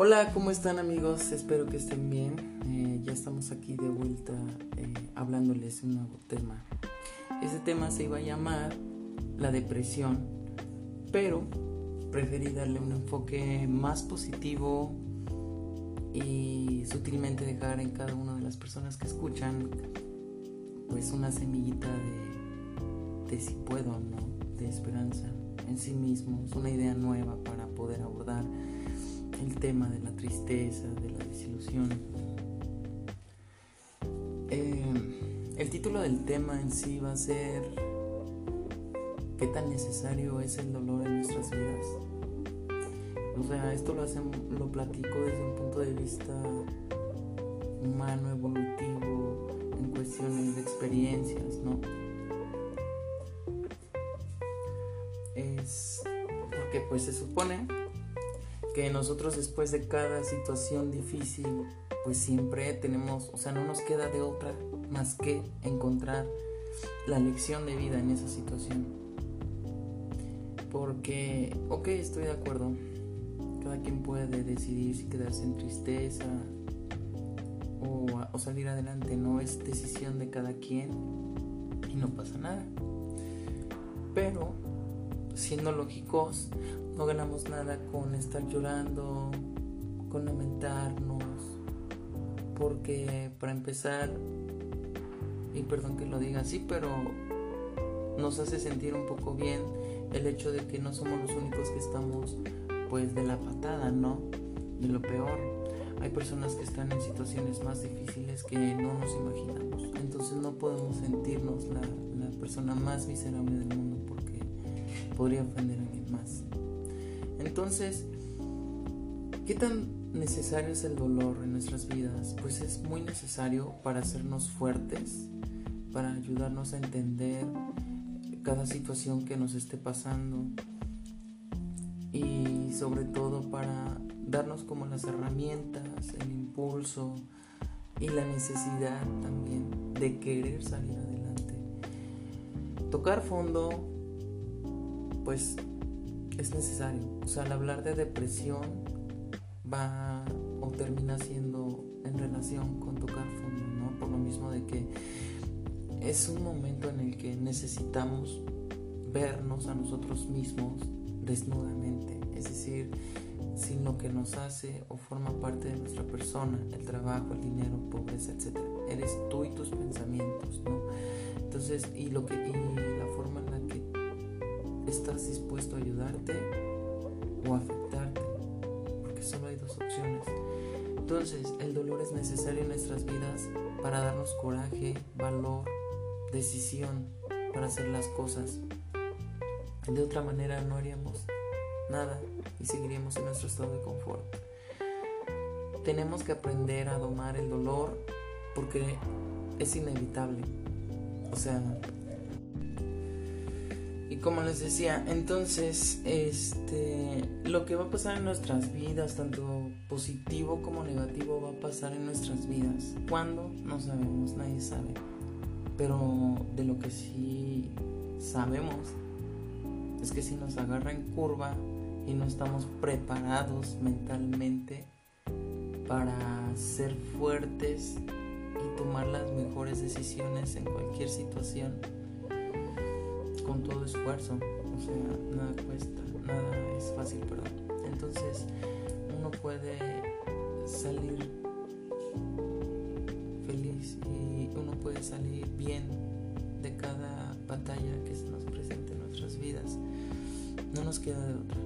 Hola, ¿cómo están amigos? Espero que estén bien. Eh, ya estamos aquí de vuelta eh, hablándoles un nuevo tema. Ese tema se iba a llamar la depresión, pero preferí darle un enfoque más positivo y sutilmente dejar en cada una de las personas que escuchan pues una semillita de, de si puedo no, de esperanza en sí mismos, una idea nueva para poder abordar el tema de la tristeza, de la desilusión. Eh, el título del tema en sí va a ser ¿Qué tan necesario es el dolor en nuestras vidas? O sea, esto lo, hacemos, lo platico desde un punto de vista humano, evolutivo, en cuestiones de experiencias, ¿no? Es porque pues se supone que nosotros después de cada situación difícil, pues siempre tenemos, o sea, no nos queda de otra más que encontrar la lección de vida en esa situación. Porque, ok, estoy de acuerdo, cada quien puede decidir si quedarse en tristeza o, o salir adelante, no es decisión de cada quien y no pasa nada. Pero, siendo lógicos, no ganamos nada con estar llorando, con lamentarnos, porque para empezar, y perdón que lo diga así, pero nos hace sentir un poco bien el hecho de que no somos los únicos que estamos pues de la patada, ¿no? De lo peor. Hay personas que están en situaciones más difíciles que no nos imaginamos. Entonces no podemos sentirnos la, la persona más miserable del mundo porque podría ofender a alguien más. Entonces, ¿qué tan necesario es el dolor en nuestras vidas? Pues es muy necesario para hacernos fuertes, para ayudarnos a entender cada situación que nos esté pasando y sobre todo para darnos como las herramientas, el impulso y la necesidad también de querer salir adelante. Tocar fondo, pues es necesario. O sea, al hablar de depresión va o termina siendo en relación con tocar fondo, ¿no? Por lo mismo de que es un momento en el que necesitamos vernos a nosotros mismos desnudamente, es decir, sin lo que nos hace o forma parte de nuestra persona, el trabajo, el dinero, pobreza, etc. Eres tú y tus pensamientos, ¿no? Entonces, y lo que y la forma en la estás dispuesto a ayudarte o afectarte, porque solo hay dos opciones. Entonces, el dolor es necesario en nuestras vidas para darnos coraje, valor, decisión para hacer las cosas. De otra manera no haríamos nada y seguiríamos en nuestro estado de confort. Tenemos que aprender a domar el dolor porque es inevitable. O sea, como les decía, entonces, este, lo que va a pasar en nuestras vidas, tanto positivo como negativo, va a pasar en nuestras vidas. ¿Cuándo? No sabemos, nadie sabe. Pero de lo que sí sabemos es que si nos agarra en curva y no estamos preparados mentalmente para ser fuertes y tomar las mejores decisiones en cualquier situación, con todo esfuerzo, o sea, nada cuesta, nada es fácil, perdón. Entonces, uno puede salir feliz y uno puede salir bien de cada batalla que se nos presente en nuestras vidas. No nos queda de otra.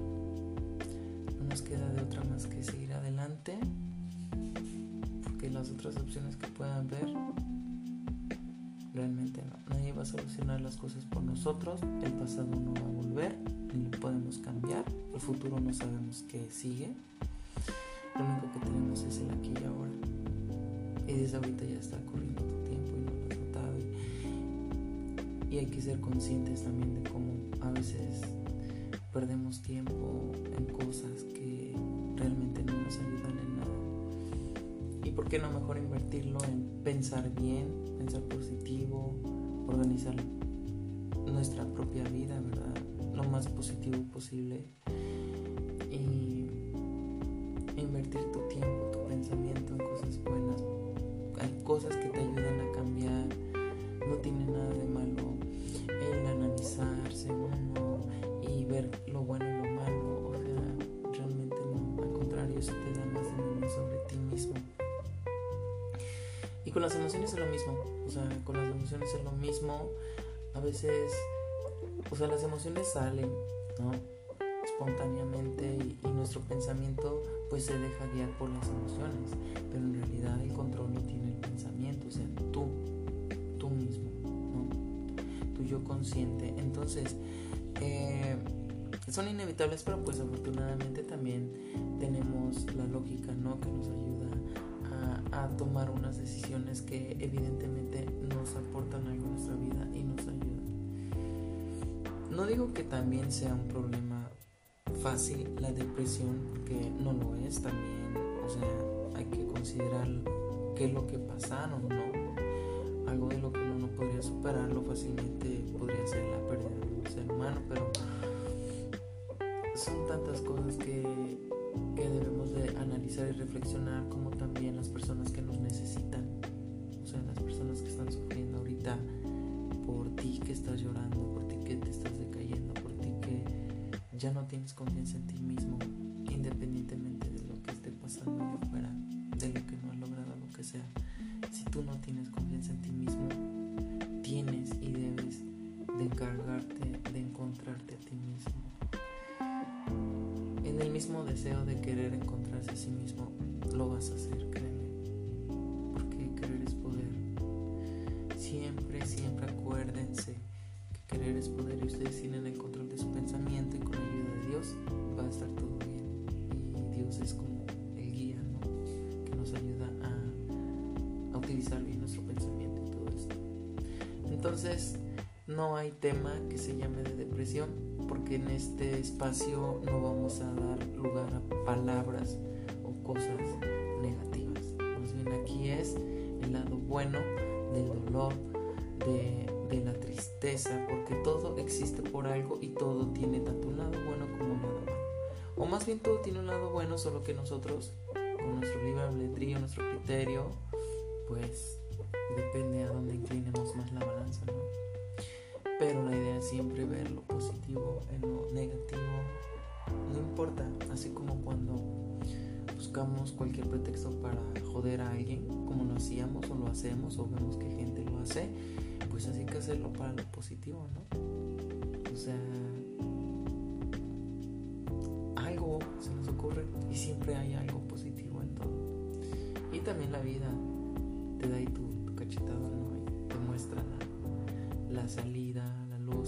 No nos queda de otra más que seguir adelante, porque las otras opciones que puedan ver realmente no. Nadie va a solucionar las cosas por nosotros. El pasado no va a volver, ni lo podemos cambiar. El futuro no sabemos qué sigue. Lo único que tenemos es el aquí y ahora. Y desde ahorita ya está corriendo tu tiempo y no lo has notado. Y, y hay que ser conscientes también de cómo a veces perdemos tiempo en cosas que realmente no nos ayudan en nada. ¿Y por qué no mejor invertirlo en pensar bien, pensar positivo, organizar nuestra propia vida, ¿verdad? Lo más positivo posible. Y, invertir tu tiempo, tu pensamiento en cosas buenas. Hay cosas que te ayuden a cambiar. Con las emociones es lo mismo. O sea, con las emociones es lo mismo. A veces, o sea, las emociones salen, ¿no? espontáneamente y, nuestro pensamiento pues se deja guiar por las emociones, pero en realidad el control lo tiene el pensamiento, o sea, tú, tú mismo, ¿no? tu yo consciente. Entonces, eh, son inevitables, pero pues afortunadamente también tenemos la lógica, ¿no? Que nos ayuda a, tomar unas decisiones que evidentemente nos aportan algo a nuestra vida y nos ayudan. No digo que también sea un problema fácil la depresión, que no lo es también, o sea, hay que considerar qué es lo que pasaron, ¿no? Algo de lo que uno no podría superarlo fácilmente podría ser la pérdida de un ser humano, pero son tantas cosas que, que debemos de analizar y reflexionar, como también las personas que nos necesitan, o sea, las personas que están sufriendo ahorita por ti que estás llorando, por ti que te estás ya no tienes confianza en ti mismo, independientemente de lo que esté pasando afuera, de lo que no has logrado, lo que sea. Si tú no tienes confianza en ti mismo, tienes y debes de encargarte de encontrarte a ti mismo. En el mismo deseo de querer encontrarse a sí mismo, lo vas a hacer, créeme. Porque querer es poder. Siempre, siempre acuérdense que querer es poder y ustedes tienen el control de su pensamiento y con va a estar todo bien. Y Dios es como el guía, Que nos ayuda a, a utilizar bien nuestro pensamiento y todo esto. Entonces, no hay tema que se llame de depresión, porque en este espacio no vamos a dar lugar a palabras o cosas negativas. Más bien aquí es el lado bueno del dolor, de, de la tristeza, porque todo existe por algo y todo tiene tanto un lado bueno como un lado malo. O más bien todo tiene un lado bueno, solo que nosotros, con nuestro libre albedrío, nuestro criterio, pues depende a dónde inclinemos más la balanza, ¿no? Pero la idea es siempre ver lo positivo en lo negativo. No importa, así como cuando buscamos cualquier pretexto para joder a alguien, como lo hacíamos o lo hacemos o vemos que gente lo hace, pues así que hacerlo para lo positivo, ¿no? O sea, algo se nos ocurre y siempre hay algo positivo en todo. Y también la vida te da ahí tu, cachetada, ¿no? Y te muestra la, la salida,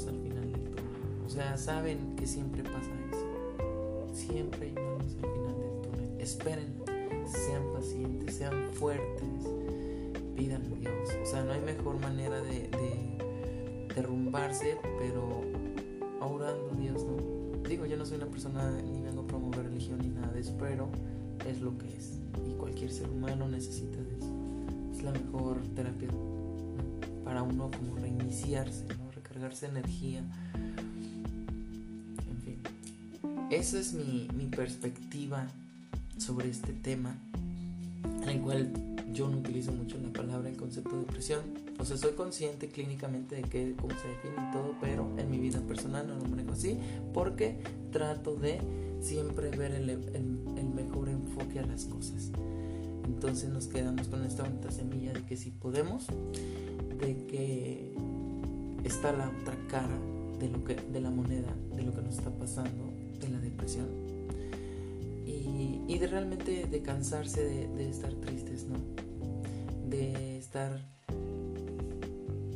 al final del túnel. O sea, saben que siempre pasa eso. Siempre hay una al final del túnel. Esperen, sean pacientes, sean fuertes pidan a Dios. O sea, no hay mejor manera de, derrumbarse, pero orando a Dios, ¿no? Digo, yo no soy una persona ni vengo a promover religión ni nada de eso, pero es lo que es. Y cualquier ser humano necesita de eso. Es la mejor terapia para uno como reiniciarse. Recargarse energía. En fin. Esa es mi, mi perspectiva sobre este tema, en el cual yo no utilizo mucho la palabra, el concepto de depresión. O sea, soy consciente clínicamente de que, cómo se define y todo, pero en mi vida personal no lo manejo así porque trato de siempre ver el, el, mejor enfoque a las cosas. Entonces nos quedamos con esta bonita semilla de que si podemos, de que está la otra cara de, lo que, de la moneda, de lo que nos está pasando, de la depresión. Y, y de realmente de cansarse de, de estar tristes, ¿no? de estar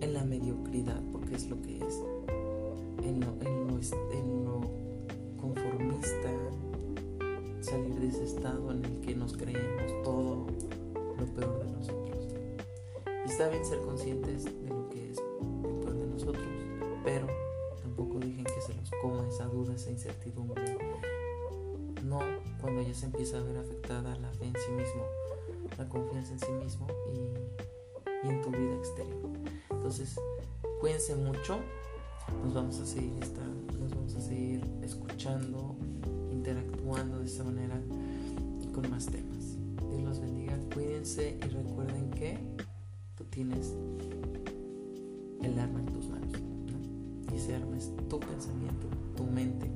en la mediocridad, porque es lo que es, en lo, en lo, conformista, salir de ese estado en el que nos creemos todo lo peor de nosotros. Y está bien ser conscientes de lo lo pero tampoco dejen que se los coma esa duda, esa incertidumbre. No cuando ya se empieza a ver afectada la fe en sí mismo la confianza en sí mismo y, en tu vida exterior. Entonces, cuídense mucho, nos vamos a seguir estando, nos vamos a seguir escuchando, interactuando de esta manera. con más temas. Dios los bendiga, cuídense y recuerden que tú tienes el arma en tus manos tu pensamiento, tu mente,